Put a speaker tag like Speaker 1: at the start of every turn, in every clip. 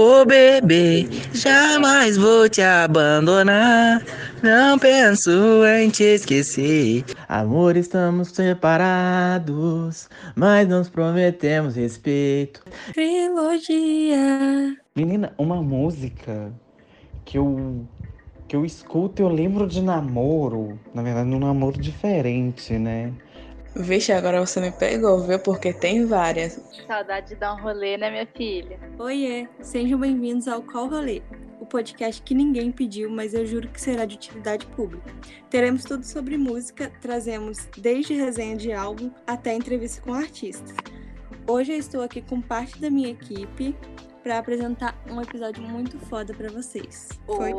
Speaker 1: Ô bebê, jamais vou te abandonar. Não penso em te esquecer. Amor, estamos separados, mas nos prometemos respeito.
Speaker 2: Trilogia.
Speaker 1: Menina, uma música que eu que eu escuto, eu lembro de namoro. Na verdade, um namoro diferente, né?
Speaker 3: Vixe, agora você me pegou, viu? Porque tem várias.
Speaker 4: Saudade de dar um rolê, né, minha filha?
Speaker 2: Oiê, sejam bem-vindos ao Qual Rolê, o podcast que ninguém pediu, mas eu juro que será de utilidade pública. Teremos tudo sobre música, trazemos desde resenha de álbum até entrevista com artistas. Hoje eu estou aqui com parte da minha equipe para apresentar um episódio muito foda para vocês.
Speaker 4: Foi?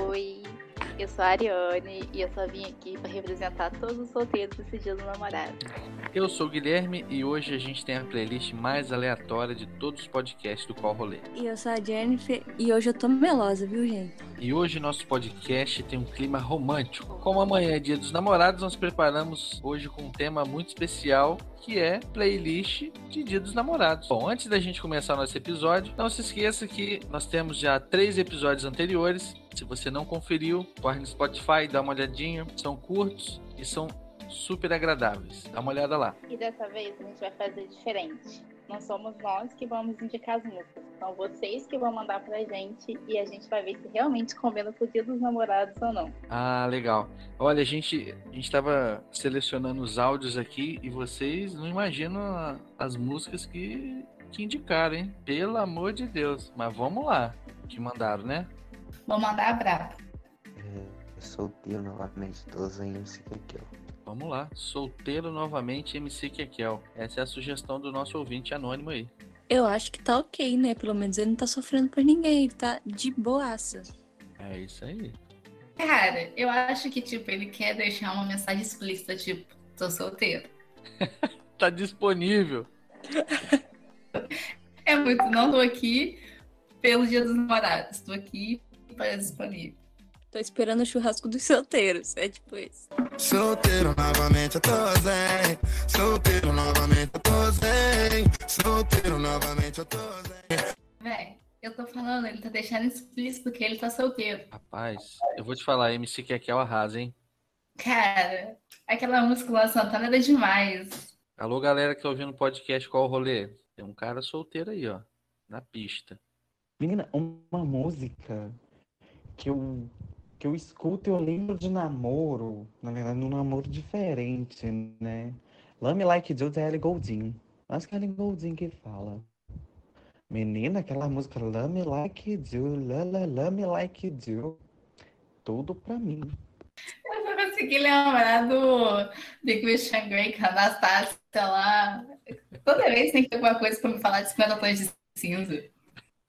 Speaker 4: Eu sou a Ariane e eu só vim aqui para representar todos os solteiros desse dia do namorado.
Speaker 5: Eu sou o Guilherme e hoje a gente tem a playlist mais aleatória de todos os podcasts do Qual Rolê.
Speaker 2: E eu sou a Jennifer e hoje eu tô melosa, viu, gente?
Speaker 5: E hoje nosso podcast tem um clima romântico. Como amanhã é dia dos namorados, nós preparamos hoje com um tema muito especial que é playlist de Dia dos Namorados. Bom, antes da gente começar nosso episódio, não se esqueça que nós temos já três episódios anteriores. Se você não conferiu, corre no Spotify, dá uma olhadinha. São curtos e são super agradáveis. Dá uma olhada lá.
Speaker 4: E dessa vez a gente vai fazer diferente. Não somos nós que vamos indicar as músicas, são vocês que vão mandar pra gente e a gente vai ver se realmente combina com o dia dos namorados ou não.
Speaker 5: Ah, legal. Olha, a gente a gente tava selecionando os áudios aqui e vocês não imaginam as músicas que, que indicaram, hein? Pelo amor de Deus. Mas vamos lá. Que mandaram, né?
Speaker 4: Vou mandar a brava.
Speaker 1: É, solteiro novamente, todos em MC Kekel.
Speaker 5: Vamos lá. Solteiro novamente, MC Kekel. Essa é a sugestão do nosso ouvinte anônimo aí.
Speaker 2: Eu acho que tá ok, né? Pelo menos ele não tá sofrendo por ninguém, ele tá de boaça.
Speaker 5: É isso aí.
Speaker 4: Cara, eu acho que, tipo, ele quer deixar uma mensagem explícita, tipo, tô solteiro.
Speaker 5: tá disponível.
Speaker 4: é muito, não tô aqui pelo dia dos namorados, tô aqui para disponível.
Speaker 2: Tô esperando o churrasco dos solteiros. É tipo isso.
Speaker 6: Solteiro novamente, eu tô zen. Solteiro novamente, eu tô zen. Solteiro novamente, eu tô zen.
Speaker 4: Véi, eu tô falando, ele tá deixando explícito que ele tá solteiro.
Speaker 5: Rapaz, eu vou te falar, MC Kekel arrasa, hein?
Speaker 4: Cara, aquela música lá, Santana, era demais.
Speaker 5: Alô, galera que tá ouvindo o podcast Qual o Rolê? Tem um cara solteiro aí, ó, na pista.
Speaker 1: Menina, uma música que eu que eu escuto, eu lembro de namoro, na verdade, um namoro diferente, né? Lame Like You da Ellie Goulding. Acho que é Ellie Goulding que fala. Menina, aquela música Lame Like You Do, Lala, Lame Like You Do. Tudo pra mim.
Speaker 4: Eu só consegui lembrar do The Christian Grey, que a Anastácia lá. Toda vez tem que ter alguma coisa pra me falar de 50 tons de cinza.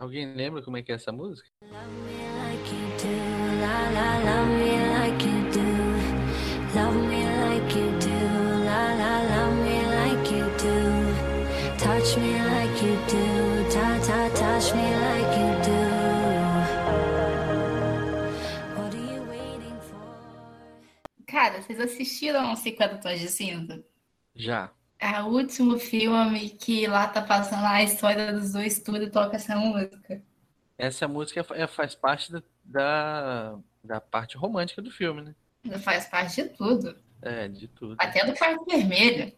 Speaker 5: Alguém lembra como é que é essa música?
Speaker 7: love
Speaker 4: Cara, vocês assistiram 50 Tons de Cinza?
Speaker 5: Já.
Speaker 4: É o último filme que lá tá passando a história dos dois tudo e toca essa música.
Speaker 5: Essa música é, faz parte da, da, da parte romântica do filme, né?
Speaker 4: Faz parte de tudo.
Speaker 5: É, de tudo.
Speaker 4: Até do quarto vermelho.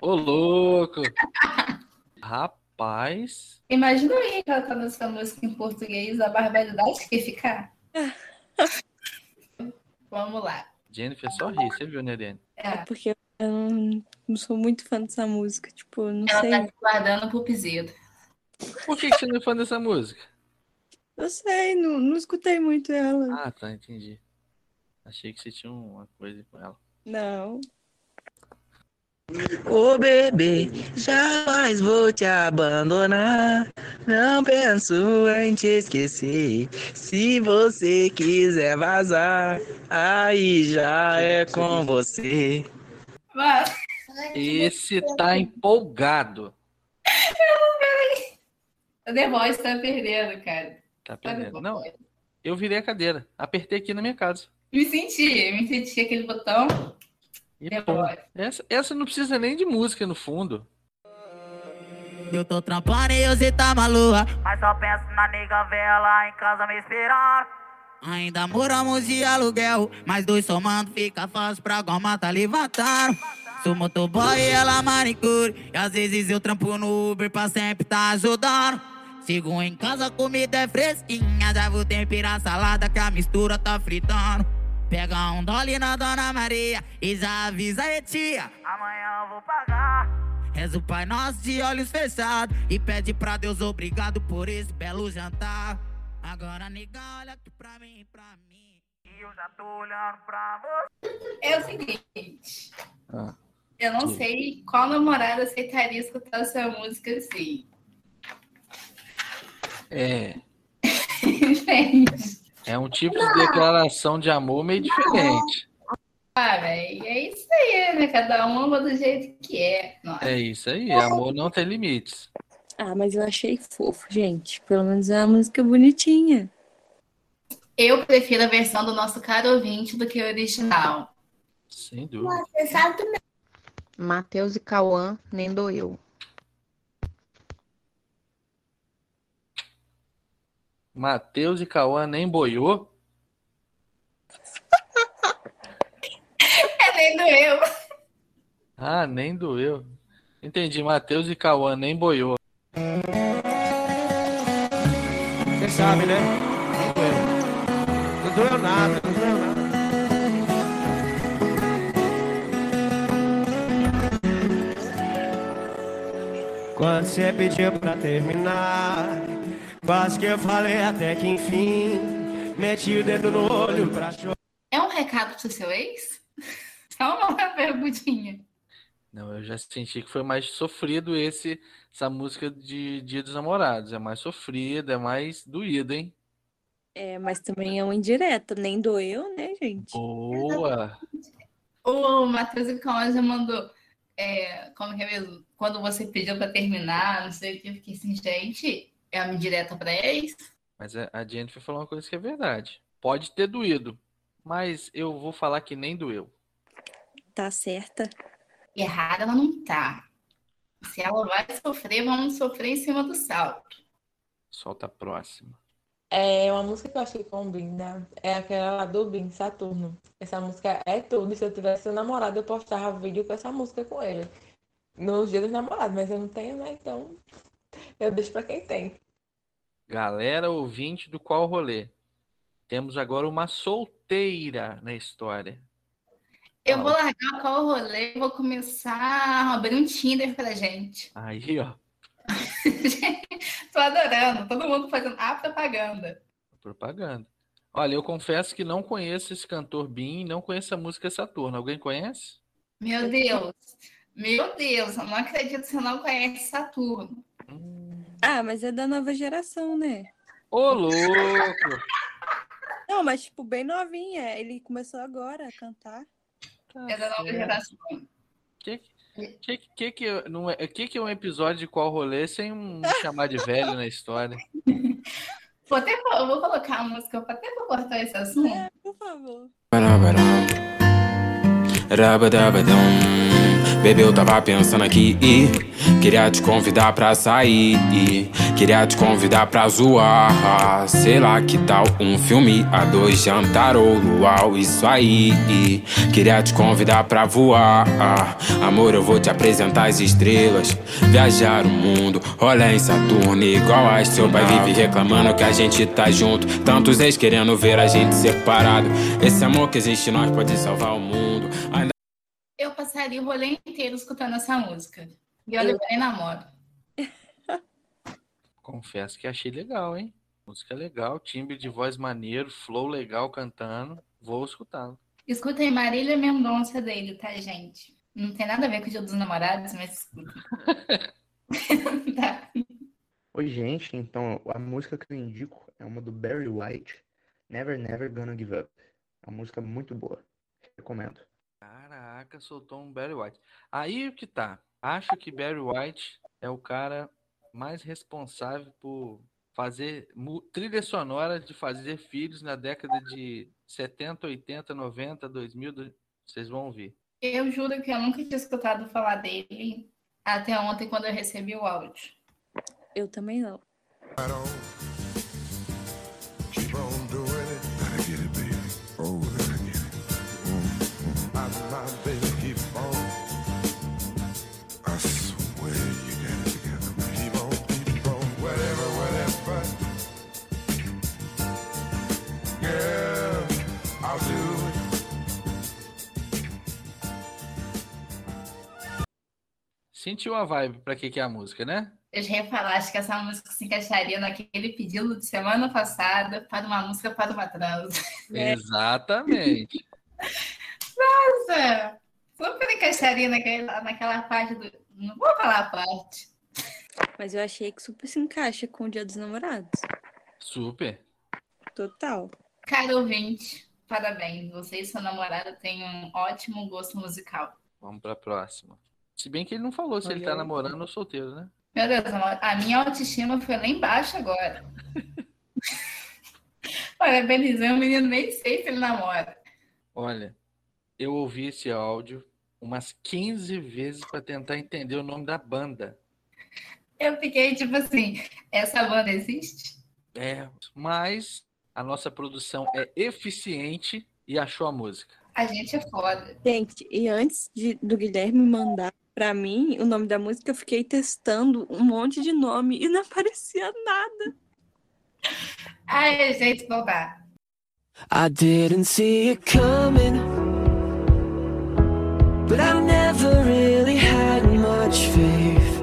Speaker 5: Ô, louco! Rapaz.
Speaker 4: Imagina aí cantando essa música em português, a barbaridade que ficar. Vamos lá.
Speaker 5: Jennifer só ri, você viu, né, Dani?
Speaker 2: É. é porque eu não, não, sou muito fã dessa música, tipo, não
Speaker 4: Ela
Speaker 2: sei.
Speaker 4: Ela tá guardando pro piseiro.
Speaker 5: Por que, que você não é fã dessa música?
Speaker 2: Eu sei, não, não escutei muito ela.
Speaker 5: Ah, tá, entendi. Achei que você tinha uma coisa com ela.
Speaker 2: Não.
Speaker 1: Ô bebê, jamais vou te abandonar. Não penso em te esquecer. Se você quiser vazar, aí já é com você.
Speaker 5: Esse tá empolgado.
Speaker 4: O The Voice tá perdendo, cara.
Speaker 5: Tá perdendo. Não, eu virei a cadeira. Apertei aqui na minha casa.
Speaker 4: Me senti, me senti aquele botão.
Speaker 5: E essa, essa não precisa nem de música no fundo.
Speaker 8: Eu tô trampando e você tá maluca. Mas só penso na nega vela em casa me esperar. Ainda moramos de aluguel, mas dois somando fica fácil pra goma tá levantando. Sou motoboy e ela manicure. E às vezes eu trampo no Uber pra sempre tá ajudando. Sigo em casa, a comida é fresquinha. Já vou temperar a salada que a mistura tá fritando. Pega um dólar na Dona Maria e já avisa a tia. Amanhã eu vou pagar. Reza o Pai Nosso de olhos fechados e pede pra Deus obrigado por esse belo jantar. Agora, nega, olha aqui pra mim, pra mim. E eu já tô olhando pra você.
Speaker 4: É o seguinte.
Speaker 5: Ah,
Speaker 4: Eu não sei qual namorada aceitaria escutar essa música assim.
Speaker 5: É. É um tipo de declaração de amor meio diferente.
Speaker 4: Ah, velho, é isso aí, né? Cada um ama do jeito que é. Nossa.
Speaker 5: É isso aí, amor não tem limites.
Speaker 2: Ah, mas eu achei fofo, gente. Pelo menos é uma música bonitinha.
Speaker 4: Eu prefiro a versão do nosso caro ouvinte do que a original.
Speaker 5: Sem dúvida.
Speaker 4: Você sabe também.
Speaker 9: Matheus e Cauã, nem doeu.
Speaker 5: Matheus e Cauã nem boiou.
Speaker 4: É nem doeu.
Speaker 5: Ah, nem doeu. Entendi, Matheus e Cauã nem boiou.
Speaker 10: Você sabe, né? Não doeu. Não doeu nada, não doeu nada. Quando você pediu pra terminar, quase que eu falei até que enfim. Meti o dedo no olho pra chorar.
Speaker 4: É um recado pro seu ex? Só uma perguntinha.
Speaker 5: Não, eu já senti que foi mais sofrido esse, essa música de Dia dos Namorados. É mais sofrida, é mais doída, hein?
Speaker 2: É, mas também é uma indireta. Nem doeu, né, gente?
Speaker 5: Boa!
Speaker 4: O Matheus já mandou. é, como que é mesmo? Quando você pediu pra terminar, não sei o que, eu fiquei assim, gente, é uma indireta pra ex?
Speaker 5: Mas a a Jennifer falou uma coisa que é verdade. Pode ter doído, mas eu vou falar que nem doeu.
Speaker 2: Tá certa.
Speaker 4: Errada ela não tá. Se ela vai sofrer, vamos sofrer em cima do salto.
Speaker 5: Solta a próxima.
Speaker 11: É uma música que eu achei que combina. É aquela lá do Bin, Saturno. Essa música é tudo. Se eu tivesse um namorado, eu postava vídeo com essa música com ele. Nos dias dos namorados, mas eu não tenho, né? Então eu deixo pra quem tem.
Speaker 5: Galera ouvinte do Qual Rolê. Temos agora uma solteira na história.
Speaker 4: Eu vou largar qual rolê, vou começar a abrir um Tinder pra gente.
Speaker 5: Aí, ó,
Speaker 4: Tô adorando, todo mundo fazendo a propaganda.
Speaker 5: propaganda. Olha, eu confesso que não conheço esse cantor Bin, não conheço a música Saturno. Alguém conhece?
Speaker 4: Meu Deus, meu Deus, eu não acredito que você não conhece Saturno.
Speaker 2: Ah, mas é da nova geração, né?
Speaker 5: Ô, louco!
Speaker 2: Não, mas tipo, bem novinha. Ele começou agora a cantar.
Speaker 4: É da nova geração.
Speaker 5: Que que, que, que, não é, que que é um episódio de Qual Rolê sem um chamar de velho na história?
Speaker 4: Vou até, eu vou colocar a música até pra cortar esse assunto.
Speaker 2: É, por favor.
Speaker 12: Rabadabadão. Bebê, eu tava pensando aqui queria te convidar pra sair. Queria te convidar pra zoar. Sei lá que tal um filme a dois, jantar ou luau. Isso aí. Queria te convidar pra voar. Amor, eu vou te apresentar as estrelas. Viajar o mundo, olha em Saturno. Igual a seu pai vive reclamando que a gente tá junto. Tantos ex querendo ver a gente separado. Esse amor que existe em nós pode salvar o mundo. Ainda
Speaker 4: Eu passaria o rolê inteiro escutando essa música. E olha, eu nem namoro.
Speaker 5: Confesso que achei legal, hein? Música legal, timbre de voz maneiro, flow legal cantando. Vou escutá-lo.
Speaker 4: Escutem Marília Mendonça dele, tá, gente? Não tem nada a ver com o Dia dos Namorados, mas tá.
Speaker 13: Oi, gente. Então, a música que eu indico é uma do Barry White, Never Never Gonna Give Up. É uma música muito boa. Recomendo.
Speaker 5: Caraca, soltou um Barry White. Aí que tá. Acho que Barry White é o cara mais responsável por fazer trilha sonora de fazer filhos na década de 70, 80, 90, 2000. do- Vocês vão ouvir.
Speaker 4: Eu juro que eu nunca tinha escutado falar dele até ontem, quando eu recebi o áudio.
Speaker 2: Eu também não.
Speaker 14: Right
Speaker 5: Sentiu a vibe pra que, que é a música, né?
Speaker 4: Eu já ia falar, acho que essa música se encaixaria naquele pedido de semana passada para uma música para uma transa.
Speaker 5: Exatamente.
Speaker 4: Nossa! Super encaixaria naquela, naquela parte do. Não vou falar a parte.
Speaker 2: Mas eu achei que super se encaixa com o Dia dos Namorados.
Speaker 5: Super.
Speaker 2: Total.
Speaker 4: Caro ouvinte, parabéns. Você e sua namorada têm um ótimo gosto musical.
Speaker 5: Vamos pra próxima. Se bem que ele não falou se ele tá
Speaker 2: Olha.
Speaker 5: namorando ou solteiro, né?
Speaker 4: Meu Deus, a minha autoestima foi lá embaixo agora. Parabenizei o menino, nem sei se ele namora.
Speaker 5: Olha, eu ouvi esse áudio umas 15 vezes pra tentar entender o nome da banda.
Speaker 4: Eu fiquei tipo assim: essa banda existe?
Speaker 5: É, mas a nossa produção é eficiente e achou a música.
Speaker 4: A gente é foda.
Speaker 2: Gente, e antes de- do Guilherme mandar pra mim o nome da música, eu fiquei testando um monte de nome e não aparecia nada.
Speaker 4: Ai, gente, dá.
Speaker 3: I didn't see it coming, but I never really had much faith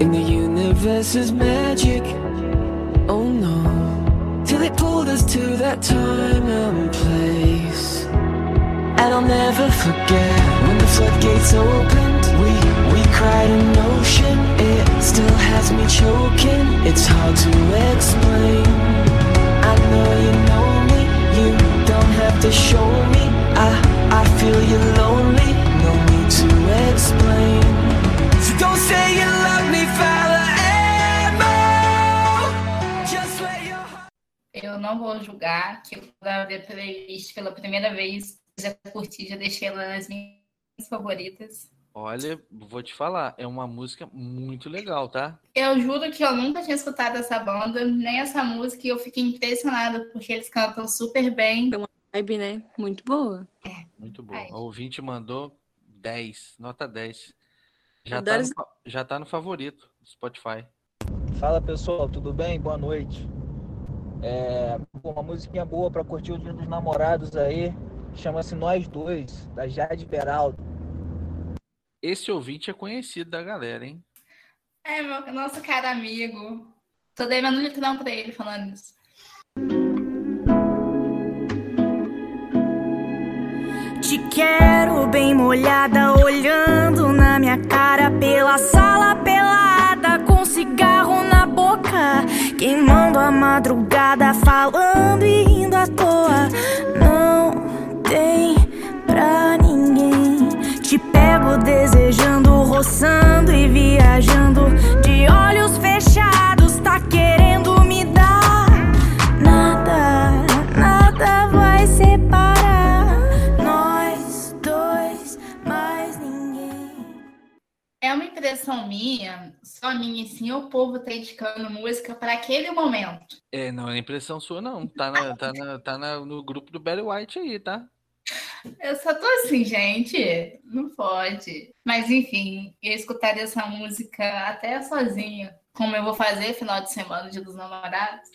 Speaker 3: in the universe's magic. Oh no, till it pulled us to that time and place. And I'll never forget floodgates opened. We we cried an ocean. It still has me choking. It's hard to explain. I know you know me. You don't have to show me. I I feel you're lonely. No need to explain. So don't say you love me, fella.
Speaker 4: Eu não vou julgar que eu abri a playlist pela primeira vez, já curti, já deixei ela nas minhas favoritas.
Speaker 5: Olha, vou te falar, é uma música muito legal, tá?
Speaker 4: Eu juro que eu nunca tinha escutado essa banda, nem essa música, e eu fiquei impressionada, porque eles cantam super bem.
Speaker 2: Vibe, né? Muito boa.
Speaker 5: Muito bom. O ouvinte mandou 10, nota 10. Já tá, no, já tá no favorito do Spotify.
Speaker 15: Fala pessoal, tudo bem? Boa noite. É, uma musiquinha boa pra curtir o dia dos namorados aí. Chama-se Nós Dois, da Jade Beraldo.
Speaker 5: Esse ouvinte é conhecido da galera, hein?
Speaker 4: É, meu, nosso cara amigo. Tô devendo um litrão pra ele falando isso.
Speaker 7: Te quero bem molhada, olhando na minha cara pela sala pelada, com cigarro na boca, queimando a madrugada, falando e
Speaker 4: impressão minha, só minha, assim, o povo tá indicando música para aquele momento.
Speaker 5: É, não é impressão sua, não. Tá, na- tá, na- tá na- no grupo do Barry White aí, tá?
Speaker 4: Eu só tô assim, gente, não pode. Mas enfim, eu escutaria essa música até sozinha, como eu vou fazer final de semana, dia dos namorados.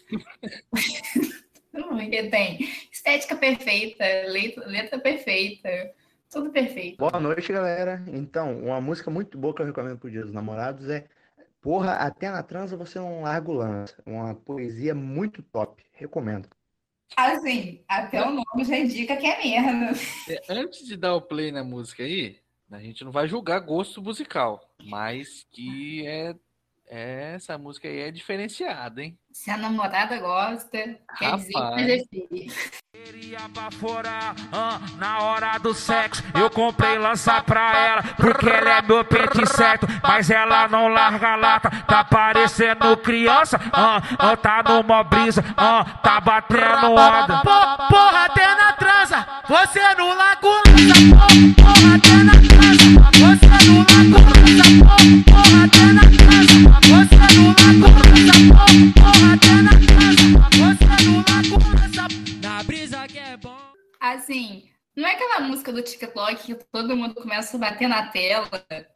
Speaker 4: Porque tem estética perfeita, letra, letra perfeita, tudo perfeito.
Speaker 13: Boa noite, galera. Então, uma música muito boa que eu recomendo pro Dia dos Namorados é Porra, até na transa você não larga o lance. Uma poesia muito top. Recomendo.
Speaker 4: Assim, até o nome já indica que é merda.
Speaker 5: É, antes de dar o play na música aí, a gente não vai julgar gosto musical, mas que é, é- essa música aí é diferenciada, hein?
Speaker 4: Se a namorada gosta, quer dizer que
Speaker 5: Rapaz.
Speaker 4: vai ser
Speaker 16: Ah, na hora do sexo, eu comprei lança pra ela, porque ela é meu pente certo, mas ela não larga lata, tá parecendo criança, ah, ah, tá numa brisa, ah, tá batendo onda. Po- Porra, até na transa, você não larga lança, porra, até na transa, você não larga lança, porra, até na transa, você não
Speaker 4: Assim, não é aquela música do TikTok que todo mundo começa a bater na tela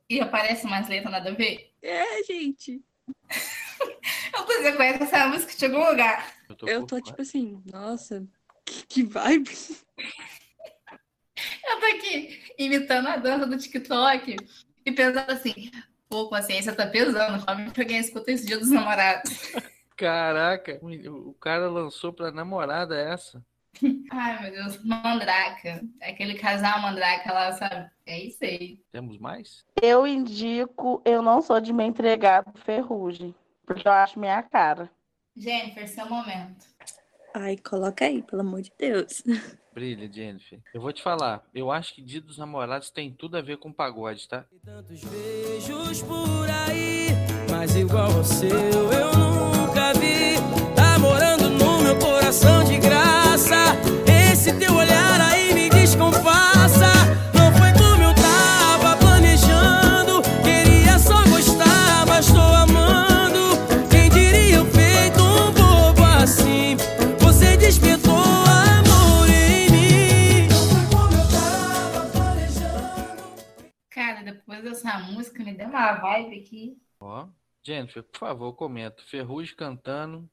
Speaker 4: e aparece umas letras nada a ver?
Speaker 2: É, gente.
Speaker 4: Eu você conhece essa música de algum lugar?
Speaker 2: Eu tô tipo assim, nossa, que, que vibe.
Speaker 4: Eu tô aqui imitando a dança do TikTok e pensando assim, pô, consciência tá pesando, fala pra quem escuta esse dia dos namorados.
Speaker 5: Caraca, o cara lançou pra namorada essa.
Speaker 4: Ai, meu Deus, Mandraka. Aquele casal Mandraka lá, sabe? É isso aí.
Speaker 5: Temos mais?
Speaker 9: Eu indico Eu Não Sou de Me Entregar pro Ferrugem, porque eu acho minha cara.
Speaker 4: Jennifer, seu momento.
Speaker 2: Ai, coloca aí, pelo amor de Deus.
Speaker 5: Brilha, Jennifer. Eu vou te falar, eu acho que Dia dos Namorados tem tudo a ver com pagode, tá?
Speaker 17: beijos por aí, mas igual ao seu eu nunca vi. Tá morando no meu coração de graça. Esse teu olhar aí me descompassa. Não foi como eu tava planejando. Queria só gostar, mas tô amando. Quem diria eu feito um bobo assim? Você despertou amor em mim.
Speaker 4: Cara, depois dessa música me deu uma vibe aqui.
Speaker 5: Ó, Jennifer, por favor, comenta. Ferrugem cantando.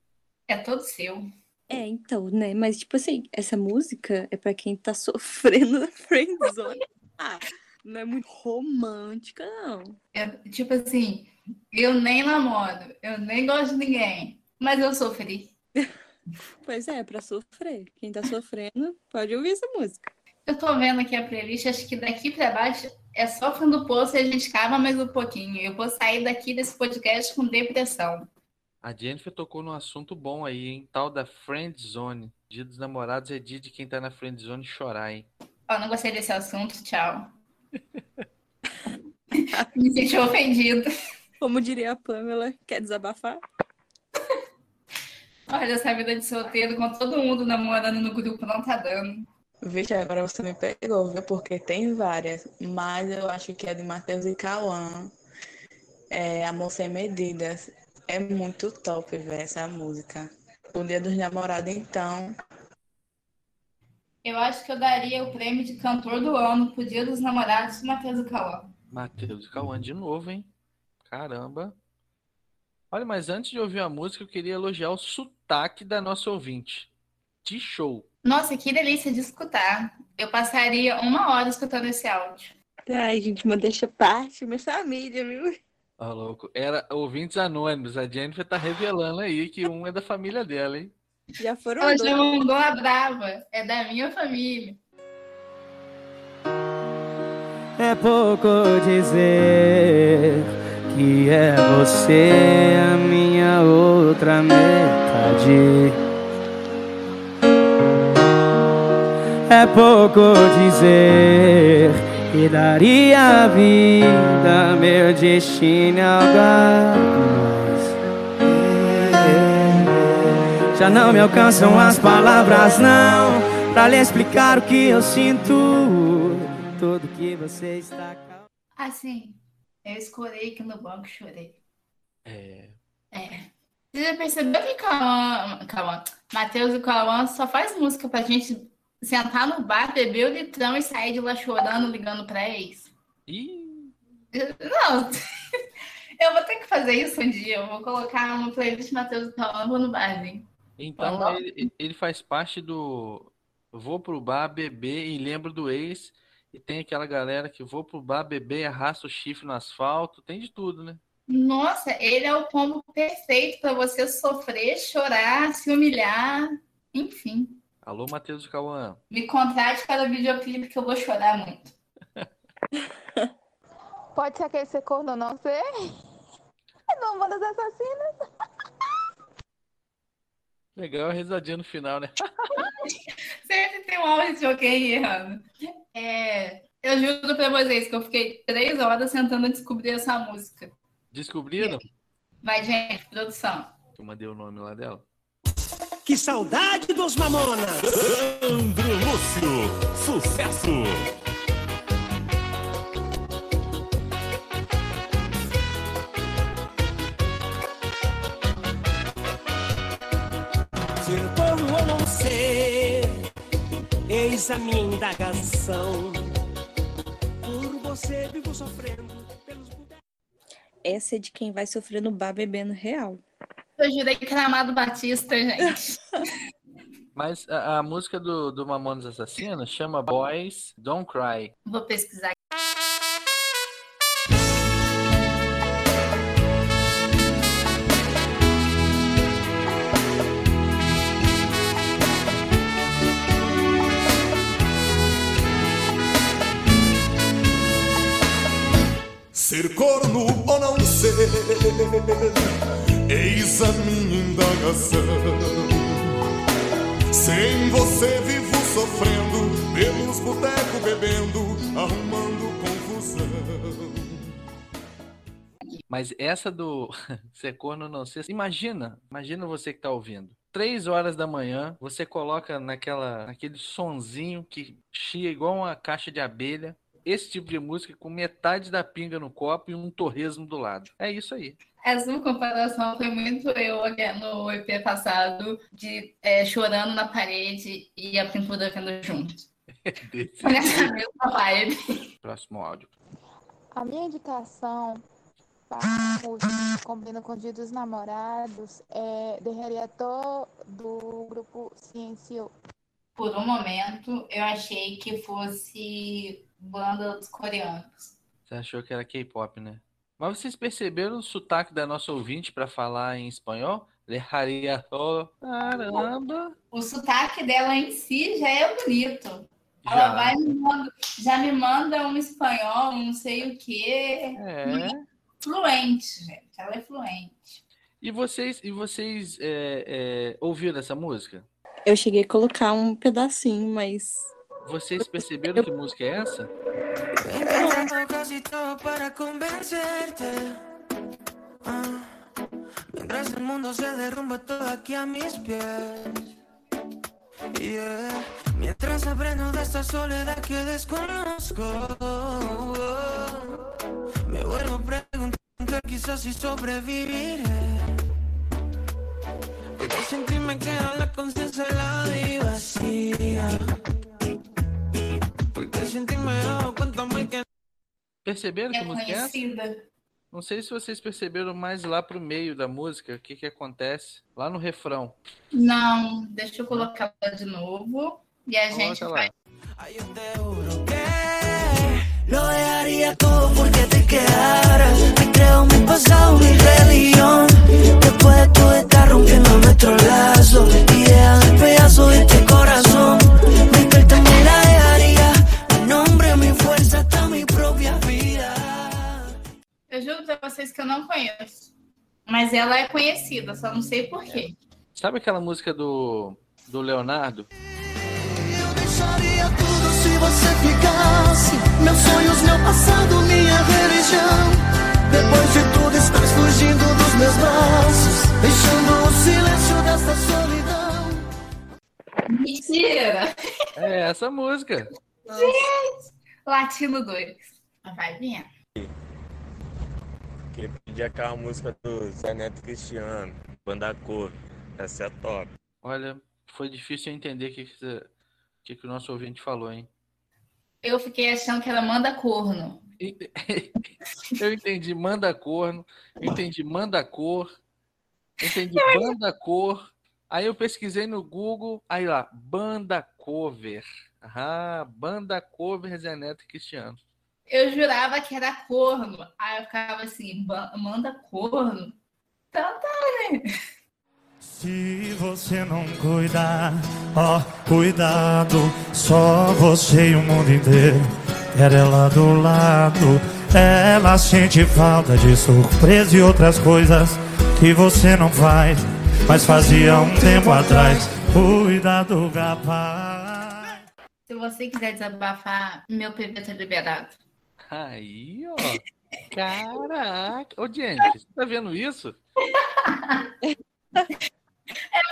Speaker 4: É todo seu.
Speaker 2: É, então, né? Mas, tipo assim, essa música é pra quem tá sofrendo na friendzone. Ah, não é muito romântica, não.
Speaker 4: É, tipo assim, eu nem namoro, eu nem gosto de ninguém, mas eu sofri.
Speaker 2: Pois é, é pra sofrer. Quem tá sofrendo pode ouvir essa música.
Speaker 4: Eu tô vendo aqui a playlist, acho que daqui pra baixo é só fundo do poço e a gente cava mais um pouquinho. Eu vou sair daqui desse podcast com depressão.
Speaker 5: A Jennifer tocou num assunto bom aí, hein? Tal da Friend Zone. Dia dos namorados é dia de quem tá na Friend Zone chorar, hein?
Speaker 4: Ó, não gostei desse assunto, tchau. Me senti ofendido.
Speaker 2: Como diria a Pamela, quer desabafar?
Speaker 4: Olha, essa vida de solteiro com todo mundo namorando no grupo não tá dando.
Speaker 3: Vixe, agora você me pegou, viu? Porque tem várias, mas eu acho que é de Matheus e Cauã. É Amor Sem Medidas. É muito top, velho, essa música. O Dia dos Namorados, então.
Speaker 4: Eu acho que eu daria o prêmio de cantor do ano pro Dia dos Namorados de Matheus Cauã.
Speaker 5: Matheus Cauã de novo, hein? Caramba. Olha, mas antes de ouvir a música, eu queria elogiar o sotaque da nossa ouvinte. De show.
Speaker 4: Nossa, que delícia de escutar. Eu passaria uma hora escutando esse áudio.
Speaker 2: Ai, gente, mas deixa parte, minha família, viu?
Speaker 5: Ó, louco. Era ouvintes anônimos. A Jennifer tá revelando aí que um é da família dela, hein?
Speaker 2: Já foram
Speaker 4: Ela
Speaker 2: dois.
Speaker 4: já mandou a brava. É da minha família.
Speaker 10: É pouco dizer que é você a minha outra metade. É pouco dizer que daria a vida, meu destino é algo mais. Já não me alcançam as palavras, não, pra lhe explicar o que eu sinto. Tudo que você está.
Speaker 4: Assim, eu escorei aqui no banco e chorei.
Speaker 5: É.
Speaker 4: É. Você já percebeu que Cauã, Cauã, Matheus e Cauã só faz música pra gente sentar no bar, beber o litrão e sair de lá chorando, ligando pra ex?
Speaker 5: Ih.
Speaker 4: Não. Eu vou ter que fazer isso um dia. Eu vou colocar uma playlist Matheus vou no barzinho.
Speaker 5: Então
Speaker 4: Quando?
Speaker 5: ele, ele faz parte do vou pro bar beber e lembro do ex. E tem aquela galera que vou pro bar beber e arrasta o chifre no asfalto. Tem de tudo, né?
Speaker 4: Nossa, ele é o combo perfeito pra você sofrer, chorar, se humilhar, enfim.
Speaker 5: Alô, Matheus e Cauã.
Speaker 4: Me contrate para o videoclipe que eu vou chorar muito.
Speaker 18: Pode ser aquele que você corno, não sei. Não, uma das assassinas.
Speaker 5: Legal a risadinha no final, né?
Speaker 4: Sempre tem um áudio de alguém errando. É, eu juro pra vocês que eu fiquei três horas tentando descobrir essa música.
Speaker 5: Descobriram?
Speaker 4: Vai, gente, produção.
Speaker 5: Eu mandei o nome lá dela.
Speaker 19: Que saudade dos Mamonas!
Speaker 14: Andro Lúcio, sucesso!
Speaker 19: Ser corno ou não ser,
Speaker 17: Eis a minha indagação. Por você vivo sofrendo. Pelos
Speaker 2: Essa é de quem vai sofrer no bar bebendo real.
Speaker 4: Eu jurei que era Amado Batista, gente.
Speaker 5: Mas a, a música do, do Mamonas Assassinos chama Boys Don't Cry.
Speaker 4: Vou pesquisar.
Speaker 14: Ser corno ou não ser, indagação. Sem você vivo sofrendo, pelos botecos bebendo, arrumando confusão.
Speaker 5: Mas essa do ser corno não ser. Imagina, imagina você que tá ouvindo. Três horas da manhã, você coloca naquela, naquele sonzinho que chia igual uma caixa de abelha. Esse tipo de música com metade da pinga no copo e um torresmo do lado. É isso aí.
Speaker 4: Essa comparação foi muito eu no EP passado, de é, chorando na parede e a pintura vendo junto. Foi nessa mesma vibe.
Speaker 5: Próximo áudio.
Speaker 18: A minha indicação para a música que combina com o Dia dos Namorados é Derrereto do grupo Ciência.
Speaker 4: Por um momento, eu achei que fosse banda dos coreanos.
Speaker 5: Você achou que era K-pop, né? Mas vocês perceberam o sotaque da nossa ouvinte para falar em espanhol? Leharia todo. Caramba!
Speaker 4: O sotaque dela em si já é bonito.
Speaker 5: Já.
Speaker 4: Ela vai me manda, já me manda um espanhol, um não sei o quê.
Speaker 5: É.
Speaker 4: Fluente, gente. Ela é fluente.
Speaker 5: E vocês, e vocês é, é, ouviram essa música?
Speaker 2: Eu cheguei a colocar um pedacinho, mas
Speaker 5: Vocês perceberam que música é essa?
Speaker 3: Mientras el mundo se derrumba todo aquí a mis pies. Yeah. Mientras aprendo de esta soledad que desconozco. Me vuelvo a preguntar quizás si sobreviviré. Porque sin ti me queda la conciencia helada y vacía. Porque dado cuenta muy que
Speaker 5: Perceberam que
Speaker 4: É
Speaker 5: música é essa?
Speaker 4: conhecida.
Speaker 5: Não sei se vocês perceberam mais lá pro meio da música, o que que acontece lá no refrão.
Speaker 4: Não, deixa eu colocar ela de novo. E a gente
Speaker 5: Coloca lá.
Speaker 4: vai.
Speaker 3: Lo dejaría todo porque te quedaras. Me creo mi pasado, mi religión.
Speaker 4: Conhecida, só não sei por quê.
Speaker 5: Sabe aquela música do, do Leonardo?
Speaker 3: Deixaria tudo se você ficasse. Meus sonhos, meu passado, minha religião. Depois de tudo, estás fugindo dos meus braços. Deixando o silêncio dessa solidão.
Speaker 4: Mentira!
Speaker 5: É essa música.
Speaker 4: Gente! Latino 2. Vai vir.
Speaker 10: Queria pedir aquela música do Zé Neto Cristiano, Banda Cor. Essa é top.
Speaker 5: Olha, foi difícil eu entender o que, que, que, que o nosso ouvinte falou, hein?
Speaker 4: Eu fiquei achando que ela manda corno.
Speaker 5: Eu entendi manda corno, eu entendi manda cor, eu entendi banda cor. Aí eu pesquisei no Google, aí lá, banda cover. Ah, banda cover Zé Neto e Cristiano.
Speaker 4: Eu jurava que era corno. Aí eu ficava assim, "Ba- manda corno? Então tá, né?
Speaker 20: Se você não cuidar, ó, cuidado, só você e o mundo inteiro. Era ela do lado, ela sente falta de surpresa e outras coisas que você não faz, mas fazia um tempo atrás. Cuidado, rapaz.
Speaker 4: Se você quiser desabafar, meu PV tá liberado.
Speaker 5: Aí, ó. Caraca. Ô, gente, você tá vendo isso?
Speaker 4: É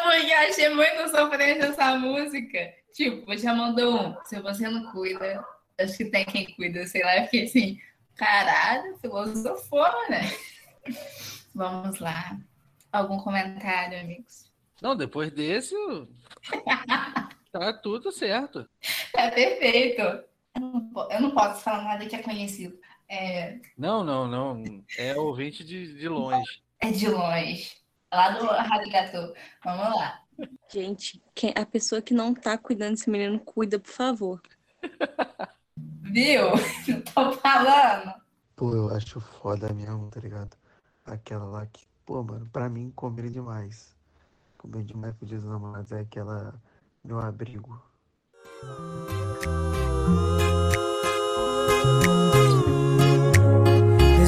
Speaker 4: porque eu achei muito sofrente essa música. Tipo, já mandou um. Se você não cuida, acho que tem quem cuida, sei lá. Eu fiquei assim, caralho, filosofou, né? Vamos lá. Algum comentário, amigos?
Speaker 5: Não, depois desse, tá tudo certo.
Speaker 4: É perfeito. Eu não, po- eu não posso falar nada que é conhecido. É,
Speaker 5: Não, não, não. É ouvinte de, de longe.
Speaker 4: é de longe. Lá do Radigato. Vamos lá.
Speaker 2: Gente, quem- a pessoa que não tá cuidando desse menino, cuida, por favor.
Speaker 4: Viu? Tô falando.
Speaker 13: Pô, eu acho foda mesmo, tá ligado? Aquela lá que, pô, mano, pra mim combina demais. Combina demais com o Dia dos Namorados é aquela Meu Abrigo.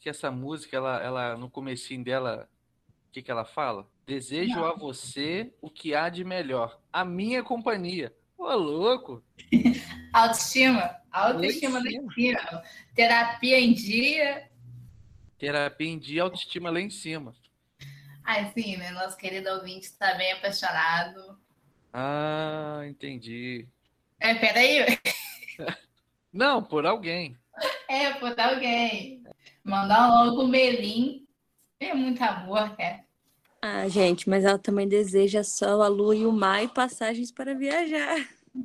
Speaker 5: que essa música, ela, ela, no comecinho dela, o que, que ela fala? Desejo
Speaker 4: Não.
Speaker 5: a você o que há de melhor. A minha companhia. Ô, louco!
Speaker 4: Autoestima. Autoestima
Speaker 5: Lá em
Speaker 4: cima. Terapia em dia.
Speaker 5: Terapia em dia, autoestima lá em cima.
Speaker 4: Assim, né? Nosso querido ouvinte está bem apaixonado.
Speaker 5: Ah, entendi.
Speaker 4: É, peraí.
Speaker 5: Não, por alguém.
Speaker 4: É, por alguém. Mandar logo o Melim. É muito amor, cara.
Speaker 2: Ah, gente, mas ela também deseja sol, a lua e o mar e passagens para viajar.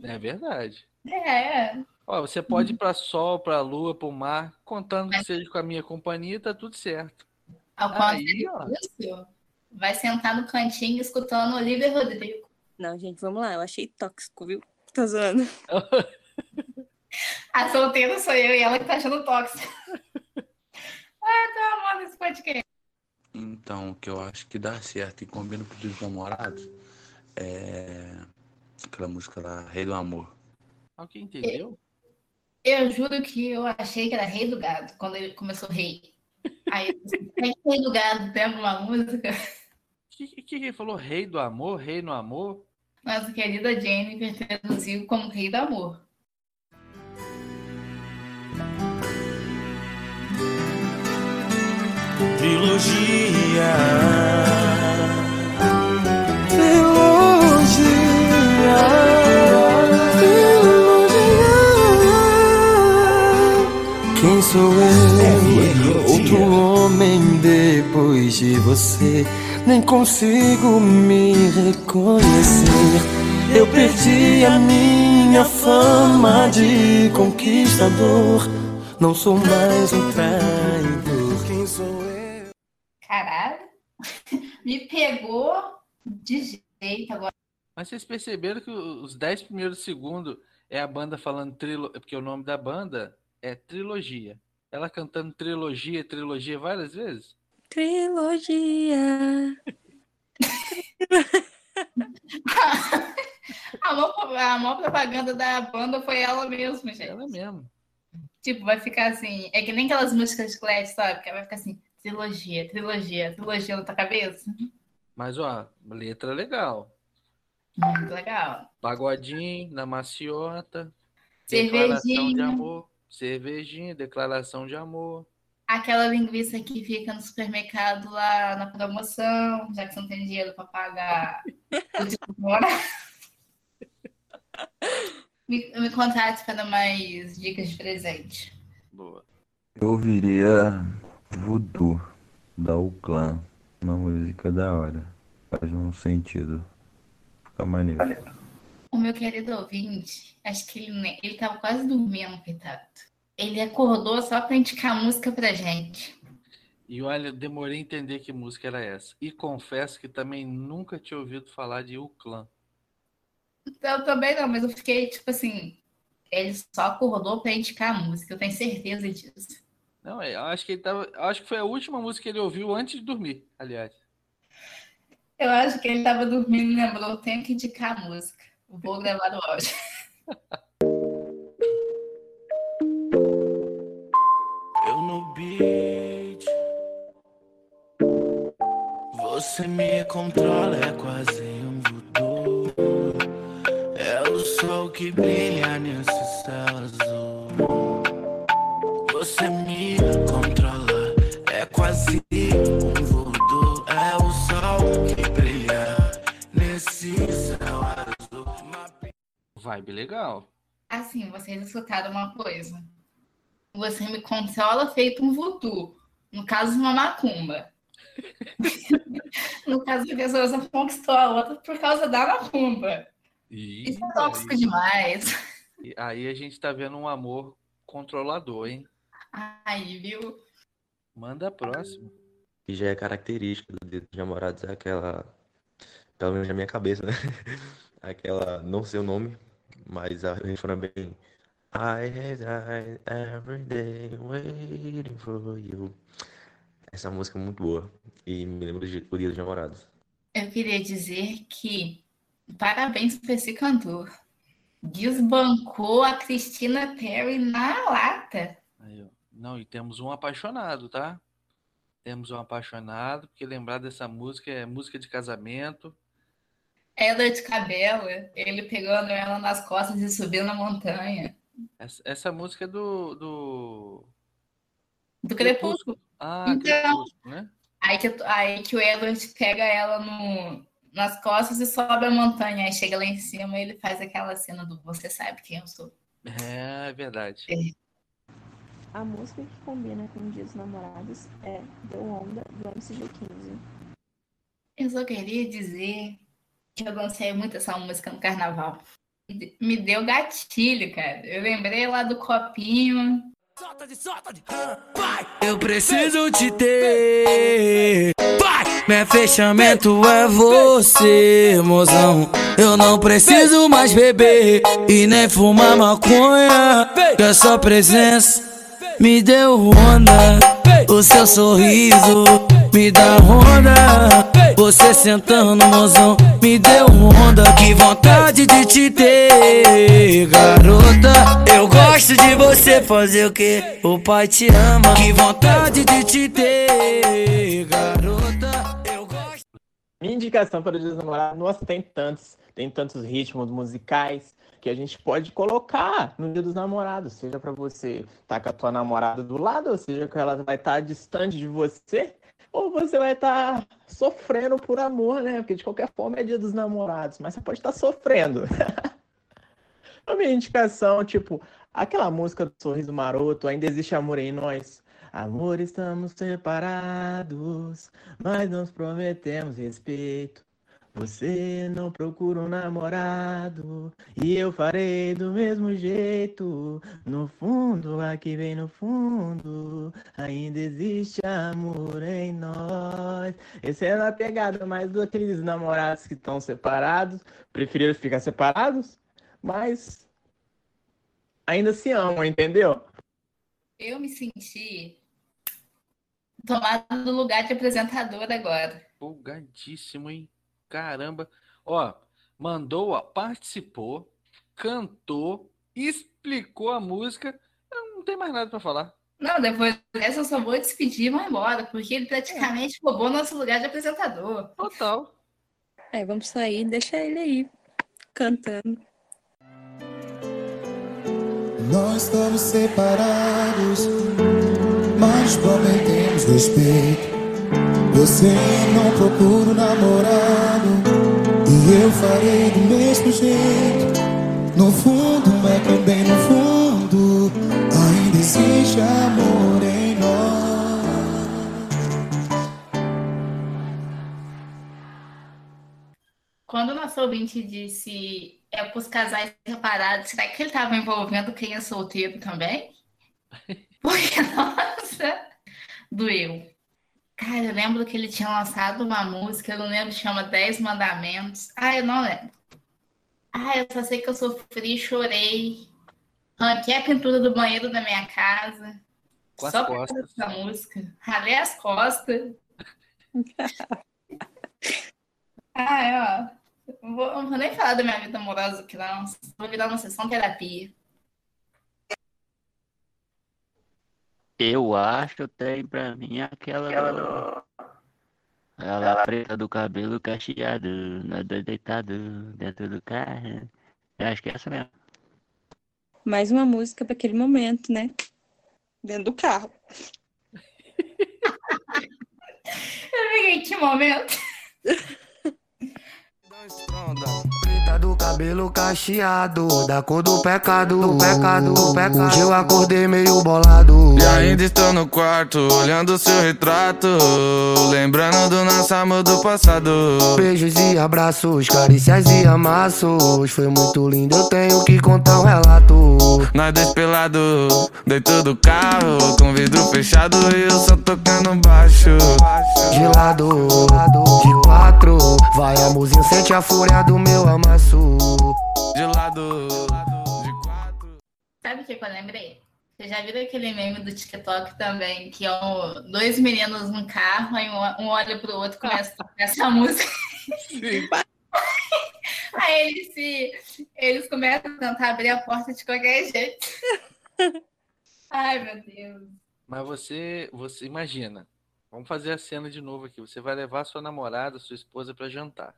Speaker 5: É verdade.
Speaker 4: É.
Speaker 5: Ó, você pode ir para sol, para lua, para o mar, contando que seja com a minha companhia, tá tudo certo.
Speaker 4: Ao
Speaker 5: Aí, ó.
Speaker 4: vai sentar no cantinho escutando Olivia Rodrigo.
Speaker 2: Não, gente, vamos lá. Eu achei tóxico, viu? Tô zoando.
Speaker 4: A solteira sou eu e ela que tá achando tóxico. Ai, tô amando esse podcast.
Speaker 21: Então, o que eu acho que dá certo e combina com os namorados é aquela música lá, Rei do Amor.
Speaker 5: Alguém entendeu?
Speaker 4: Eu juro que eu achei que era Rei do Gado, quando ele começou Rei. Aí, eu disse, "Tem Rei do Gado pega uma música.
Speaker 5: O que, que, que ele falou? Rei do amor? Rei no amor?
Speaker 4: Nossa querida Jennifer traduziu como Rei do Amor.
Speaker 17: Trilogia.
Speaker 3: Quem sou eu? Outro homem depois de você. Nem consigo me reconhecer. Eu perdi a minha fama de conquistador. Não sou mais um traidor. Quem sou eu?
Speaker 4: Me pegou de jeito agora.
Speaker 5: Mas vocês perceberam que os 10 primeiros segundos é a banda falando trilo... porque o nome da banda é Trilogia. Ela cantando trilogia, trilogia várias vezes?
Speaker 2: Trilogia.
Speaker 4: A maior, a maior propaganda da banda foi ela mesma, gente.
Speaker 5: Ela mesmo.
Speaker 4: Tipo, vai ficar assim. É que nem aquelas músicas de Clash, sabe? Que vai ficar assim: trilogia, trilogia, trilogia na tua cabeça.
Speaker 5: Mas ó, letra legal.
Speaker 4: Muito legal.
Speaker 5: Pagodinho, na maciota,
Speaker 4: Cervejinha.
Speaker 5: declaração de amor, cervejinha, declaração de amor.
Speaker 4: Aquela linguiça que fica no supermercado lá na promoção, já que você não tem dinheiro pra pagar o. Me, me contate para mais dicas de presente.
Speaker 5: Boa.
Speaker 21: Eu ouviria Voodoo, da Uclã. Uma música da hora. Faz um sentido. Fica maneiro.
Speaker 4: O meu querido ouvinte, acho que ele, ele tava quase dormindo, coitado. Ele acordou só pra indicar música pra gente.
Speaker 5: E olha, demorei a entender que música era essa. E confesso que também nunca tinha ouvido falar de Clã.
Speaker 4: Eu também não, mas eu fiquei tipo assim. Ele só acordou pra indicar a música, eu tenho certeza disso.
Speaker 5: Não, é, eu acho que ele tava. eu Acho que foi a última música que ele ouviu antes de dormir, aliás.
Speaker 4: Eu acho que ele tava dormindo e lembrou, tenho que indicar a música. Vou gravar no áudio.
Speaker 17: Eu no beat. Você me controla, é quase um voodoo. É o
Speaker 22: sol que brilha nesse céu azul. Você me controla, é quase um voodoo. É o sol que brilha nesse céu azul.
Speaker 5: Vibe legal.
Speaker 4: Assim, vocês escutaram uma coisa. Você me controla feito um voodoo. No caso, uma macumba. no caso, a pessoa só conquistou a outra por causa da macumba. Isso é tóxico demais.
Speaker 5: e aí a gente tá vendo um amor controlador, hein?
Speaker 4: Aí, viu?
Speaker 5: Manda a próxima.
Speaker 23: que já é característica do Dia dos Namorados, é aquela, pelo menos na minha cabeça, né? Aquela, não sei o nome, mas a refrão bem I had every day waiting for you. Essa música é muito boa e me lembra do Dia do Dia dos Namorados.
Speaker 4: Eu queria dizer que parabéns para esse cantor. Desbancou a Christina Perry na lata.
Speaker 5: Aí, ó. Não, e temos um apaixonado, tá? Temos um apaixonado, porque lembrar dessa música é música de casamento.
Speaker 4: Ela de cabelo, ele pegando ela nas costas e subiu na montanha.
Speaker 5: Essa, essa música é do, do.
Speaker 4: Do Crepúsculo.
Speaker 5: Ah,
Speaker 4: Então,
Speaker 5: Crepúsculo, né?
Speaker 4: Aí que, aí que o Edward pega ela no, nas costas e sobe a montanha. Aí chega lá em cima e ele faz aquela cena do Você sabe quem eu sou.
Speaker 5: É, é verdade.
Speaker 2: A música que combina com o Dia dos Namorados é Deu Onda, do MCG15.
Speaker 4: Eu só queria dizer que eu dancei muito essa música no carnaval. Me de- Me deu gatilho, cara. Eu lembrei lá do copinho.
Speaker 3: Eu preciso te ter. Vai! Meu fechamento é você, mozão. Eu não preciso mais beber e nem fumar maconha. Que a sua presença me deu onda. O seu sorriso me dá onda. Você sentando, mozão, me deu onda. Que vontade de te ter, garota. Eu gosto de você fazer o que? O pai te ama. Que vontade de te ter, garota. Eu gosto.
Speaker 15: Minha indicação para o Dia dos Namorados, nossa, tem tantos, tem tantos ritmos musicais que a gente pode colocar no Dia dos Namorados, seja para você estar com a tua namorada do lado, ou seja que ela vai estar distante de você, ou você vai estar sofrendo por amor, né? Porque de qualquer forma é Dia dos Namorados, mas você pode estar sofrendo. A minha indicação, tipo, aquela música do Sorriso Maroto, Ainda Existe Amor em Nós. Amor, estamos separados, mas nos prometemos respeito. Você não procura um namorado e eu farei do mesmo jeito. No fundo, aqui bem no fundo, ainda existe amor em nós. Esse é na pegada mais daqueles namorados que estão separados, preferiram ficar separados, mas ainda se amam, entendeu?
Speaker 4: Eu me senti tomada no lugar de apresentadora agora.
Speaker 5: Empolgadíssimo, hein? Caramba. Ó, mandou, ó, participou, cantou, explicou a música. Eu não tenho mais nada pra falar.
Speaker 4: Não, depois dessa eu só vou despedir e vou embora, porque ele praticamente roubou nosso lugar de apresentador.
Speaker 5: Total.
Speaker 2: É, vamos sair, deixa ele aí, cantando.
Speaker 24: Nós estamos separados, mas prometemos respeito. Você não procura um namorado e eu farei do mesmo jeito. No fundo, é que bem no fundo, ainda existe amor em nós.
Speaker 4: Quando o nosso ouvinte disse é para os casais separados, será que ele estava envolvendo quem é solteiro também? Porque, nossa, doeu. Cara, eu lembro que ele tinha lançado uma música, eu não lembro, chama Dez Mandamentos. Ah, eu não lembro. Ah, eu só sei que eu sofri, chorei. Arranquei a pintura do banheiro da minha casa.
Speaker 5: Com
Speaker 4: só por causa dessa música. Ralei as costas. Ah, é, ó. Não vou, não vou nem falar da minha vida amorosa aqui, não. Vou virar uma sessão terapia.
Speaker 25: Eu acho tem pra mim aquela. Ela preta do cabelo cacheado, nada deitado dentro do carro. Eu acho que é essa mesmo.
Speaker 2: Mais uma música para aquele momento, né? Dentro do carro.
Speaker 4: Eu fiquei, que momento?
Speaker 26: Preta do cabelo cacheado, da cor do pecado, do pecado, do pecado. Hoje eu acordei meio bolado.
Speaker 27: E ainda estou no quarto, olhando seu retrato. Lembrando do nosso amor do passado.
Speaker 26: Beijos e abraços, carícias e amassos. Foi muito lindo, eu tenho que contar um relato.
Speaker 27: Nós dois pelado, dentro do carro. Com vidro fechado e eu só tocando baixo.
Speaker 26: De lado, de quatro. Vai amorzinho, sente a fúria do meu
Speaker 27: De lado.
Speaker 4: Sabe o que eu lembrei? Você já viu aquele meme do TikTok também, que é um- dois meninos num carro, aí um, um olha pro outro e começa a tocar essa música. Aí eles se. Eles começam a tentar abrir a porta de qualquer jeito. Ai, meu Deus.
Speaker 5: Mas você, você imagina. Vamos fazer a cena de novo aqui. Você vai levar sua namorada, sua esposa para jantar.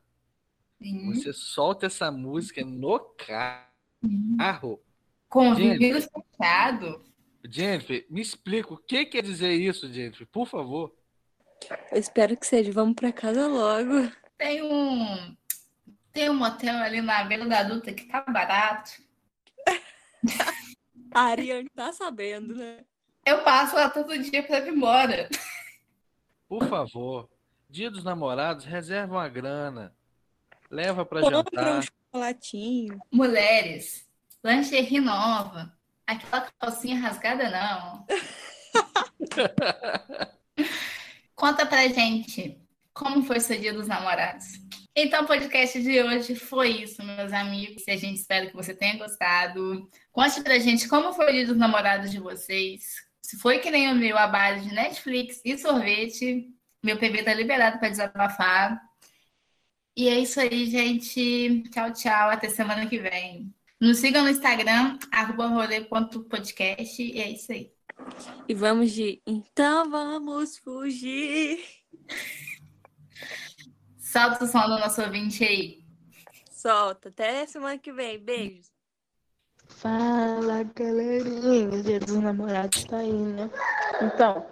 Speaker 4: Sim.
Speaker 5: Você solta essa música no carro.
Speaker 4: Com o vidro fechado.
Speaker 5: Jennifer, me explica o que quer dizer isso, Jennifer, por favor.
Speaker 2: Eu espero que seja. Vamos para casa logo.
Speaker 4: Tem um. Tem um motel ali na beira da adulta que tá barato.
Speaker 2: A Ariane tá sabendo, né?
Speaker 4: Eu passo lá todo dia pra ir embora.
Speaker 5: Por favor, dia dos namorados, reserva uma grana. Leva para
Speaker 2: Compra
Speaker 5: jantar.
Speaker 2: um chocolatinho.
Speaker 4: Mulheres, lingerie nova. Aquela calcinha rasgada, não. Conta pra gente como foi seu dia dos namorados. Então, o podcast de hoje foi isso, meus amigos. E a gente espera que você tenha gostado. Conte pra gente como foi o dia dos namorados de vocês. Se foi que nem o meu, a base de Netflix e sorvete. Meu PB tá liberado pra desabafar. E é isso aí, gente. Tchau, tchau. Até semana que vem. Nos sigam no Instagram, arroba rolê.podcast. E é isso aí.
Speaker 2: E vamos de. Então vamos fugir.
Speaker 4: Solta o som do nosso ouvinte aí.
Speaker 2: Solta. Até semana que vem. Beijos.
Speaker 9: Fala, galerinha. Dia dos namorados tá aí, né? Então,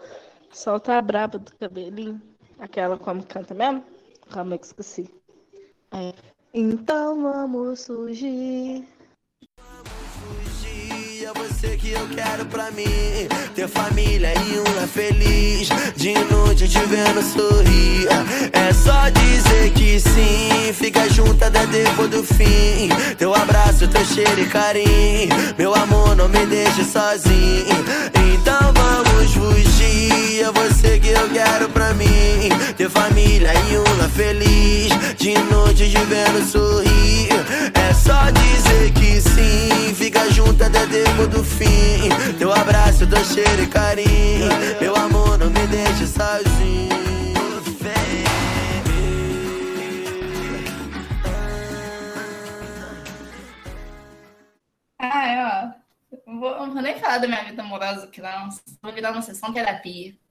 Speaker 9: solta a braba do cabelinho. Aquela como canta mesmo? Calma aí que esqueci. É. Então vamos fugir.
Speaker 26: É você que eu quero pra mim. Ter família e um lar feliz. De noite te vendo sorrir. É só dizer que sim. Fica junto até depois do fim. Teu abraço, teu cheiro e carinho. Meu amor, não me deixe sozinho Vamos fugir É você que eu quero pra mim. Ter família e um feliz De noite te vendo sorrir. É só dizer que sim. Fica junto até depois do fim. Teu abraço, teu cheiro e carinho. Meu amor, não me deixe sozinho
Speaker 4: Vou, não vou nem falar da minha vida amorosa aqui, não. Vou virar uma sessão terapia.